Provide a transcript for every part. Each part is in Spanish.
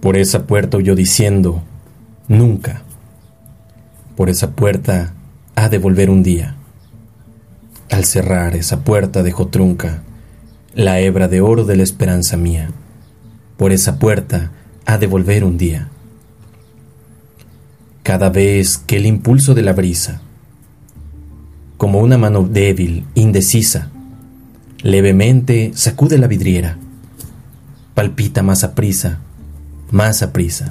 Por esa puerta huyó diciendo, nunca. Por esa puerta ha de volver un día. Al cerrar esa puerta dejó trunca la hebra de oro de la esperanza mía. Por esa puerta ha de volver un día. Cada vez que el impulso de la brisa, como una mano débil, indecisa, levemente sacude la vidriera, palpita más a prisa, más a prisa,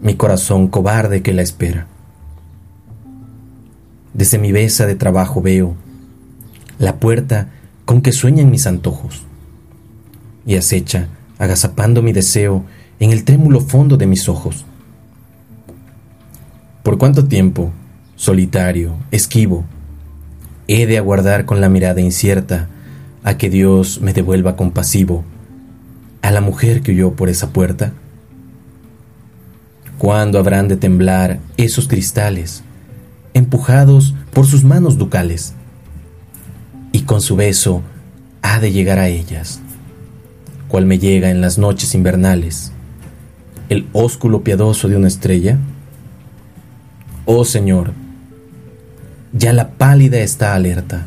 mi corazón cobarde que la espera. Desde mi besa de trabajo veo la puerta con que sueñan mis antojos y acecha, agazapando mi deseo en el trémulo fondo de mis ojos. ¿Por cuánto tiempo, solitario, esquivo, he de aguardar con la mirada incierta a que Dios me devuelva compasivo a la mujer que huyó por esa puerta? ¿Cuándo habrán de temblar esos cristales, empujados por sus manos ducales? Y con su beso ha de llegar a ellas, cual me llega en las noches invernales, el ósculo piadoso de una estrella. Oh Señor, ya la pálida está alerta.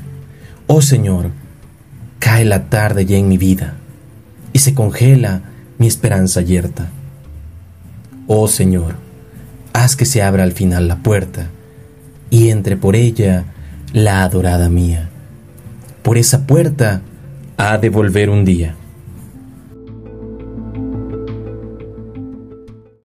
Oh Señor, cae la tarde ya en mi vida y se congela mi esperanza yerta. Oh Señor, haz que se abra al final la puerta y entre por ella la adorada mía. Por esa puerta ha de volver un día.